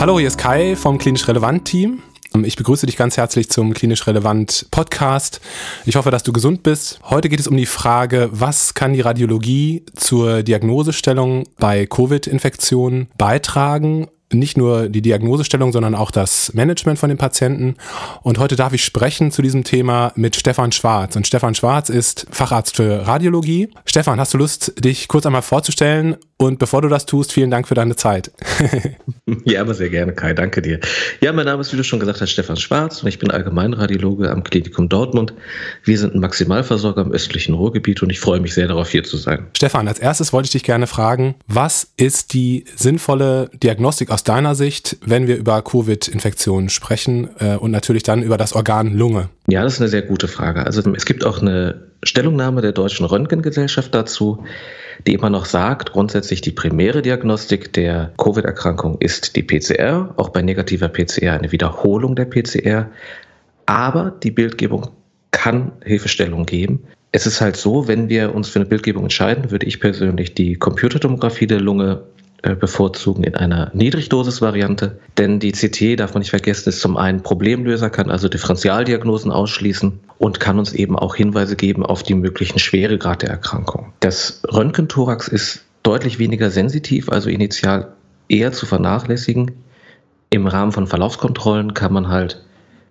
Hallo, hier ist Kai vom Klinisch Relevant Team. Ich begrüße dich ganz herzlich zum Klinisch Relevant Podcast. Ich hoffe, dass du gesund bist. Heute geht es um die Frage, was kann die Radiologie zur Diagnosestellung bei Covid-Infektionen beitragen nicht nur die Diagnosestellung, sondern auch das Management von den Patienten. Und heute darf ich sprechen zu diesem Thema mit Stefan Schwarz. Und Stefan Schwarz ist Facharzt für Radiologie. Stefan, hast du Lust, dich kurz einmal vorzustellen? Und bevor du das tust, vielen Dank für deine Zeit. ja, aber sehr gerne, Kai. Danke dir. Ja, mein Name ist, wie du schon gesagt hast, Stefan Schwarz und ich bin Allgemeinradiologe am Klinikum Dortmund. Wir sind ein Maximalversorger im östlichen Ruhrgebiet und ich freue mich sehr darauf, hier zu sein. Stefan, als erstes wollte ich dich gerne fragen, was ist die sinnvolle Diagnostik aus deiner Sicht, wenn wir über Covid-Infektionen sprechen äh, und natürlich dann über das Organ Lunge? Ja, das ist eine sehr gute Frage. Also es gibt auch eine Stellungnahme der Deutschen Röntgengesellschaft dazu, die immer noch sagt, grundsätzlich die primäre Diagnostik der Covid-Erkrankung ist die PCR, auch bei negativer PCR eine Wiederholung der PCR, aber die Bildgebung kann Hilfestellung geben. Es ist halt so, wenn wir uns für eine Bildgebung entscheiden, würde ich persönlich die Computertomographie der Lunge bevorzugen in einer Niedrigdosis-Variante. Denn die CT, darf man nicht vergessen, ist zum einen Problemlöser, kann also Differentialdiagnosen ausschließen und kann uns eben auch Hinweise geben auf die möglichen Schweregrad der Erkrankung. Das Röntgenthorax ist deutlich weniger sensitiv, also initial eher zu vernachlässigen. Im Rahmen von Verlaufskontrollen kann man halt,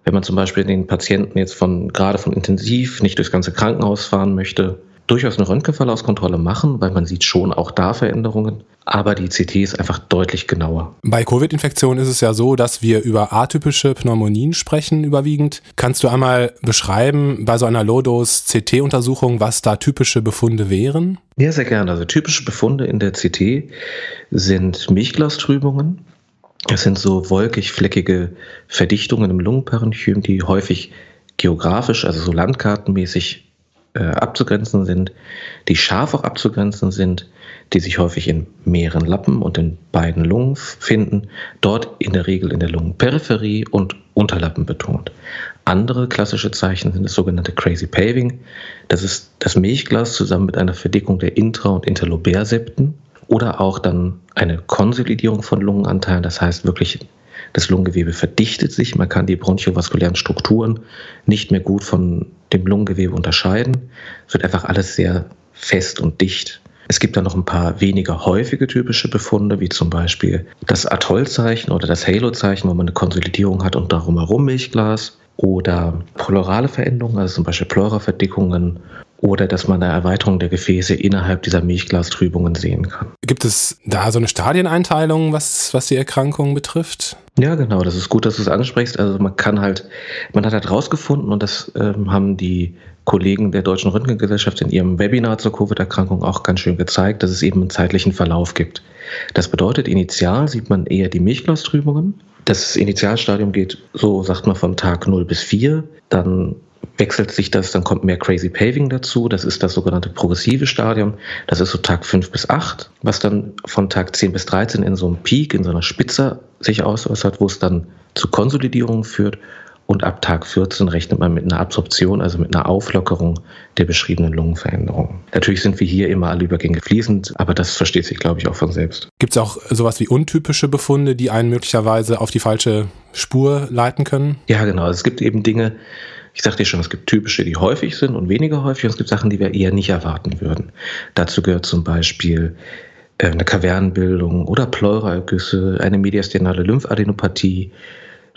wenn man zum Beispiel den Patienten jetzt von gerade von intensiv nicht durchs ganze Krankenhaus fahren möchte, durchaus eine Röntgenverlaufskontrolle machen, weil man sieht schon auch da Veränderungen. Aber die CT ist einfach deutlich genauer. Bei Covid-Infektionen ist es ja so, dass wir über atypische Pneumonien sprechen überwiegend. Kannst du einmal beschreiben bei so einer Low-Dose-CT-Untersuchung, was da typische Befunde wären? Ja, sehr gerne. Also typische Befunde in der CT sind Milchglastrübungen. Das sind so wolkig-fleckige Verdichtungen im Lungenparenchym, die häufig geografisch, also so landkartenmäßig äh, abzugrenzen sind, die scharf auch abzugrenzen sind, die sich häufig in mehreren Lappen und in beiden Lungen finden, dort in der Regel in der Lungenperipherie und Unterlappen betont. Andere klassische Zeichen sind das sogenannte Crazy Paving. Das ist das Milchglas zusammen mit einer Verdickung der Intra- und Interlobärsepten oder auch dann eine Konsolidierung von Lungenanteilen, das heißt wirklich das Lungengewebe verdichtet sich, man kann die bronchiovaskulären Strukturen nicht mehr gut von dem Lungengewebe unterscheiden. Es wird einfach alles sehr fest und dicht. Es gibt dann noch ein paar weniger häufige typische Befunde, wie zum Beispiel das Atollzeichen oder das Halo-Zeichen, wo man eine Konsolidierung hat und darum herum Milchglas. Oder pleurale Veränderungen, also zum Beispiel Pleuraverdickungen oder dass man eine Erweiterung der Gefäße innerhalb dieser Milchglastrübungen sehen kann. Gibt es da so eine Stadieneinteilung, was, was die Erkrankung betrifft? Ja, genau, das ist gut, dass du es ansprichst. Also man kann halt, man hat halt rausgefunden und das ähm, haben die Kollegen der Deutschen Röntgengesellschaft in ihrem Webinar zur Covid-Erkrankung auch ganz schön gezeigt, dass es eben einen zeitlichen Verlauf gibt. Das bedeutet, initial sieht man eher die Milchglastrübungen. Das Initialstadium geht, so sagt man, von Tag 0 bis 4. Dann wechselt sich das, dann kommt mehr Crazy Paving dazu. Das ist das sogenannte progressive Stadium. Das ist so Tag 5 bis 8, was dann von Tag 10 bis 13 in so einem Peak, in so einer Spitze sich ausäußert, wo es dann zu Konsolidierungen führt. Und ab Tag 14 rechnet man mit einer Absorption, also mit einer Auflockerung der beschriebenen Lungenveränderungen. Natürlich sind wir hier immer alle Übergänge fließend, aber das versteht sich, glaube ich, auch von selbst. Gibt es auch sowas wie untypische Befunde, die einen möglicherweise auf die falsche Spur leiten können? Ja, genau. Es gibt eben Dinge, ich sagte schon, es gibt typische, die häufig sind und weniger häufig. Und es gibt Sachen, die wir eher nicht erwarten würden. Dazu gehört zum Beispiel äh, eine Kavernenbildung oder Pleuraergüsse, eine mediastinale Lymphadenopathie,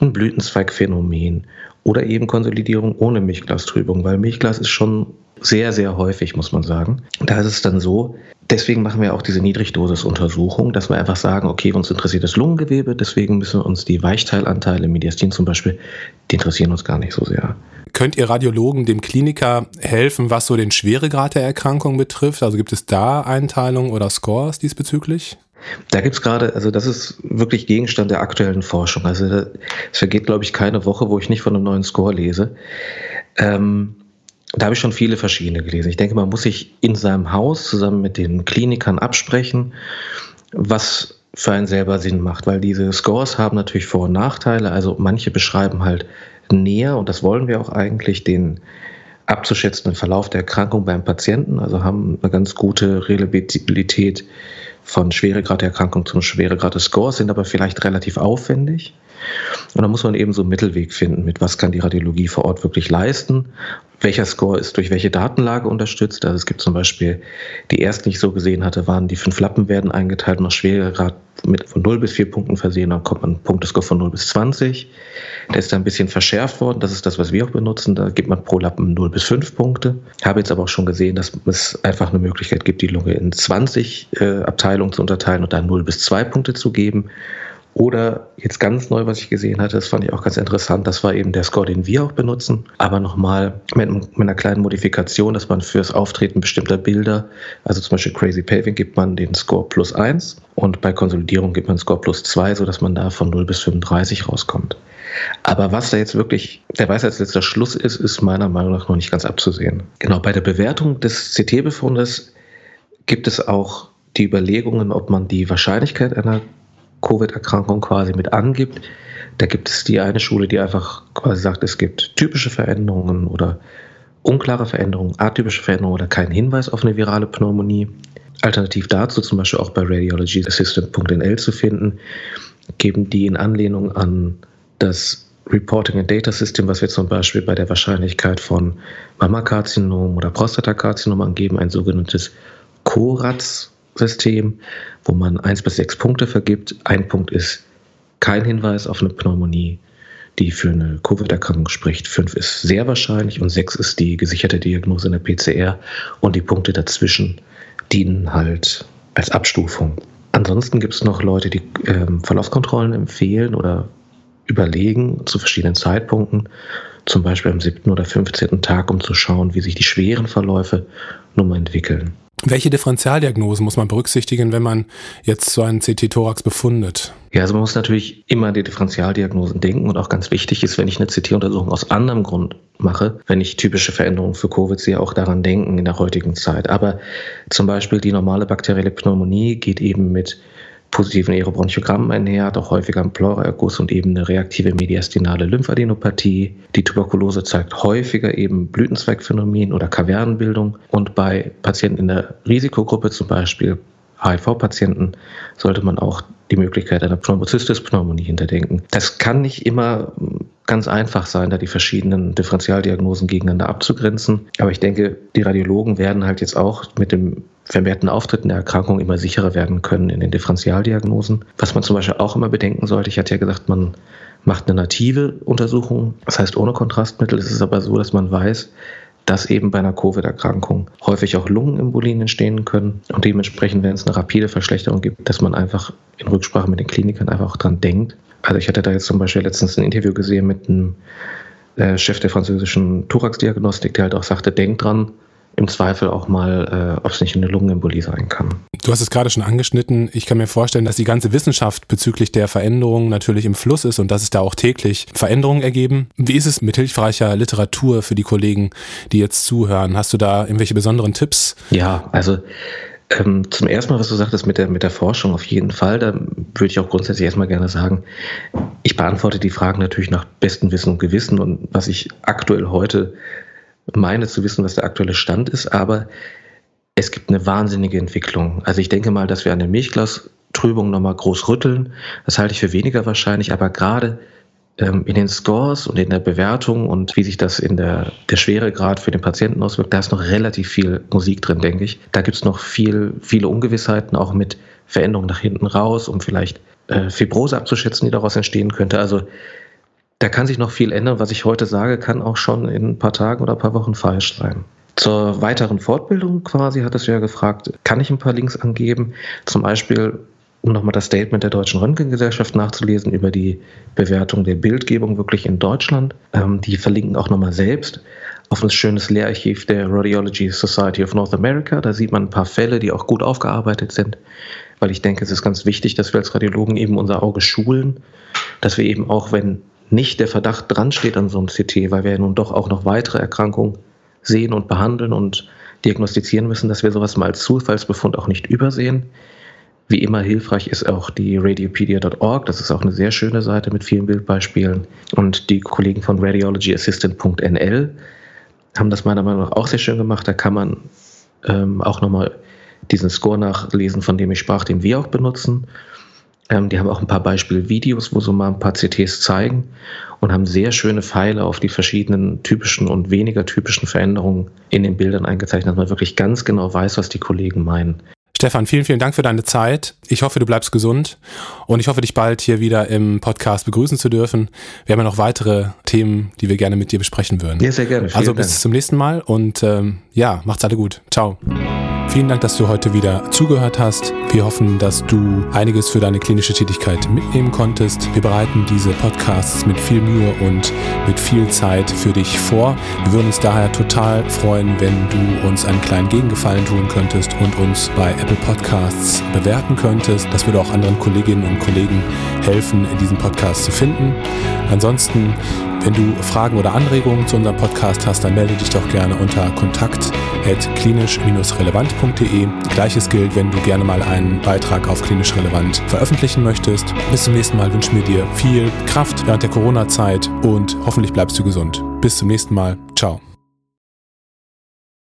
ein Blütenzweigphänomen oder eben Konsolidierung ohne Milchglastrübung, weil Milchglas ist schon sehr, sehr häufig, muss man sagen. Da ist es dann so, deswegen machen wir auch diese Niedrigdosis-Untersuchung, dass wir einfach sagen, okay, uns interessiert das Lungengewebe, deswegen müssen uns die Weichteilanteile, Mediastin zum Beispiel, die interessieren uns gar nicht so sehr. Könnt ihr Radiologen dem Kliniker helfen, was so den Schweregrad der Erkrankung betrifft? Also gibt es da Einteilungen oder Scores diesbezüglich? Da gibt es gerade, also das ist wirklich Gegenstand der aktuellen Forschung. Also es vergeht, glaube ich, keine Woche, wo ich nicht von einem neuen Score lese. Ähm, da habe ich schon viele verschiedene gelesen. Ich denke, man muss sich in seinem Haus zusammen mit den Klinikern absprechen, was für einen selber Sinn macht, weil diese Scores haben natürlich Vor- und Nachteile. Also manche beschreiben halt näher, und das wollen wir auch eigentlich, den abzuschätzenden Verlauf der Erkrankung beim Patienten, also haben eine ganz gute Reliabilität von Schweregrad der Erkrankung zum Schweregrad des Scores, sind aber vielleicht relativ aufwendig. Und da muss man eben so einen Mittelweg finden, mit was kann die Radiologie vor Ort wirklich leisten welcher Score ist durch welche Datenlage unterstützt. Also es gibt zum Beispiel, die ersten, die ich so gesehen hatte, waren die fünf Lappen werden eingeteilt nach Schweregrad mit von 0 bis 4 Punkten versehen, dann kommt man ein Punktescore von 0 bis 20. Der ist da ein bisschen verschärft worden, das ist das, was wir auch benutzen, da gibt man pro Lappen 0 bis 5 Punkte. Habe jetzt aber auch schon gesehen, dass es einfach eine Möglichkeit gibt, die Lunge in 20 äh, Abteilungen zu unterteilen und dann 0 bis 2 Punkte zu geben. Oder jetzt ganz neu, was ich gesehen hatte, das fand ich auch ganz interessant, das war eben der Score, den wir auch benutzen, aber nochmal mit, mit einer kleinen Modifikation, dass man fürs Auftreten bestimmter Bilder, also zum Beispiel Crazy Paving, gibt man den Score plus 1 und bei Konsolidierung gibt man Score plus 2, sodass man da von 0 bis 35 rauskommt. Aber was da jetzt wirklich der Weisheitsletzter Schluss ist, ist meiner Meinung nach noch nicht ganz abzusehen. Genau, bei der Bewertung des CT-Befundes gibt es auch die Überlegungen, ob man die Wahrscheinlichkeit einer Covid-Erkrankung quasi mit angibt. Da gibt es die eine Schule, die einfach quasi sagt, es gibt typische Veränderungen oder unklare Veränderungen, atypische Veränderungen oder keinen Hinweis auf eine virale Pneumonie. Alternativ dazu, zum Beispiel auch bei radiologyassistant.nl zu finden, geben die in Anlehnung an das Reporting and Data System, was wir zum Beispiel bei der Wahrscheinlichkeit von Mammakarzinom oder Prostatakarzinom angeben, ein sogenanntes CORATS System, wo man eins bis sechs Punkte vergibt. Ein Punkt ist kein Hinweis auf eine Pneumonie, die für eine Covid-Erkrankung spricht. Fünf ist sehr wahrscheinlich und sechs ist die gesicherte Diagnose in der PCR und die Punkte dazwischen dienen halt als Abstufung. Ansonsten gibt es noch Leute, die ähm, Verlaufskontrollen empfehlen oder überlegen zu verschiedenen Zeitpunkten, zum Beispiel am siebten oder 15. Tag, um zu schauen, wie sich die schweren Verläufe nun mal entwickeln. Welche Differentialdiagnosen muss man berücksichtigen, wenn man jetzt so einen CT-Thorax befundet? Ja, also man muss natürlich immer an die Differentialdiagnosen denken und auch ganz wichtig ist, wenn ich eine CT-Untersuchung aus anderem Grund mache, wenn ich typische Veränderungen für Covid sehe, auch daran denken in der heutigen Zeit. Aber zum Beispiel die normale bakterielle Pneumonie geht eben mit positiven Aerobronchiogramm einher, hat auch häufiger einen Pleuraerguss und eben eine reaktive mediastinale Lymphadenopathie. Die Tuberkulose zeigt häufiger eben Blütenzweigphänomen oder Kavernenbildung. Und bei Patienten in der Risikogruppe, zum Beispiel HIV-Patienten, sollte man auch die Möglichkeit einer Pneumocystis-Pneumonie hinterdenken. Das kann nicht immer ganz einfach sein, da die verschiedenen Differentialdiagnosen gegeneinander abzugrenzen. Aber ich denke, die Radiologen werden halt jetzt auch mit dem vermehrten Auftritten der Erkrankung immer sicherer werden können in den Differentialdiagnosen. Was man zum Beispiel auch immer bedenken sollte, ich hatte ja gesagt, man macht eine native Untersuchung, das heißt ohne Kontrastmittel. Es ist aber so, dass man weiß, dass eben bei einer Covid-Erkrankung häufig auch Lungenembolien entstehen können und dementsprechend, wenn es eine rapide Verschlechterung gibt, dass man einfach in Rücksprache mit den Klinikern einfach auch dran denkt. Also ich hatte da jetzt zum Beispiel letztens ein Interview gesehen mit einem äh, Chef der französischen Thorax-Diagnostik, der halt auch sagte, denkt dran, im Zweifel auch mal, äh, ob es nicht eine Lungenembolie sein kann. Du hast es gerade schon angeschnitten. Ich kann mir vorstellen, dass die ganze Wissenschaft bezüglich der Veränderungen natürlich im Fluss ist und dass es da auch täglich Veränderungen ergeben. Wie ist es mit hilfreicher Literatur für die Kollegen, die jetzt zuhören? Hast du da irgendwelche besonderen Tipps? Ja, also ähm, zum ersten Mal, was du sagtest mit der, mit der Forschung, auf jeden Fall, da würde ich auch grundsätzlich erstmal gerne sagen, ich beantworte die Fragen natürlich nach bestem Wissen und Gewissen und was ich aktuell heute meine zu wissen, was der aktuelle Stand ist, aber es gibt eine wahnsinnige Entwicklung. Also ich denke mal, dass wir an der Milchglastrübung nochmal groß rütteln. Das halte ich für weniger wahrscheinlich, aber gerade ähm, in den Scores und in der Bewertung und wie sich das in der, der Schweregrad für den Patienten auswirkt, da ist noch relativ viel Musik drin, denke ich. Da gibt es noch viel, viele Ungewissheiten, auch mit Veränderungen nach hinten raus, um vielleicht äh, Fibrose abzuschätzen, die daraus entstehen könnte. Also da kann sich noch viel ändern. Was ich heute sage, kann auch schon in ein paar Tagen oder ein paar Wochen falsch sein. Zur weiteren Fortbildung quasi hat es ja gefragt, kann ich ein paar Links angeben? Zum Beispiel, um nochmal das Statement der Deutschen Röntgengesellschaft nachzulesen über die Bewertung der Bildgebung wirklich in Deutschland. Ähm, die verlinken auch nochmal selbst auf ein schönes Lehrarchiv der Radiology Society of North America. Da sieht man ein paar Fälle, die auch gut aufgearbeitet sind, weil ich denke, es ist ganz wichtig, dass wir als Radiologen eben unser Auge schulen, dass wir eben auch, wenn nicht der Verdacht dran steht an so einem CT, weil wir ja nun doch auch noch weitere Erkrankungen sehen und behandeln und diagnostizieren müssen, dass wir sowas mal als Zufallsbefund auch nicht übersehen. Wie immer hilfreich ist auch die radiopedia.org. Das ist auch eine sehr schöne Seite mit vielen Bildbeispielen. Und die Kollegen von radiologyassistant.nl haben das meiner Meinung nach auch sehr schön gemacht. Da kann man ähm, auch nochmal diesen Score nachlesen, von dem ich sprach, den wir auch benutzen. Ähm, die haben auch ein paar Beispielvideos, wo so mal ein paar CTs zeigen und haben sehr schöne Pfeile auf die verschiedenen typischen und weniger typischen Veränderungen in den Bildern eingezeichnet, dass man wirklich ganz genau weiß, was die Kollegen meinen. Stefan, vielen, vielen Dank für deine Zeit. Ich hoffe, du bleibst gesund und ich hoffe, dich bald hier wieder im Podcast begrüßen zu dürfen. Wir haben ja noch weitere Themen, die wir gerne mit dir besprechen würden. Ja, sehr gerne. Vielen also bis Dank. zum nächsten Mal und ähm, ja, macht's alle gut. Ciao. Vielen Dank, dass du heute wieder zugehört hast. Wir hoffen, dass du einiges für deine klinische Tätigkeit mitnehmen konntest. Wir bereiten diese Podcasts mit viel Mühe und mit viel Zeit für dich vor. Wir würden uns daher total freuen, wenn du uns einen kleinen Gegengefallen tun könntest und uns bei Apple Podcasts bewerten könntest. Das würde auch anderen Kolleginnen und Kollegen helfen, diesen Podcast zu finden. Ansonsten wenn du Fragen oder Anregungen zu unserem Podcast hast, dann melde dich doch gerne unter kontakt.klinisch-relevant.de. Gleiches gilt, wenn du gerne mal einen Beitrag auf Klinisch Relevant veröffentlichen möchtest. Bis zum nächsten Mal wünschen wir dir viel Kraft während der Corona-Zeit und hoffentlich bleibst du gesund. Bis zum nächsten Mal. Ciao.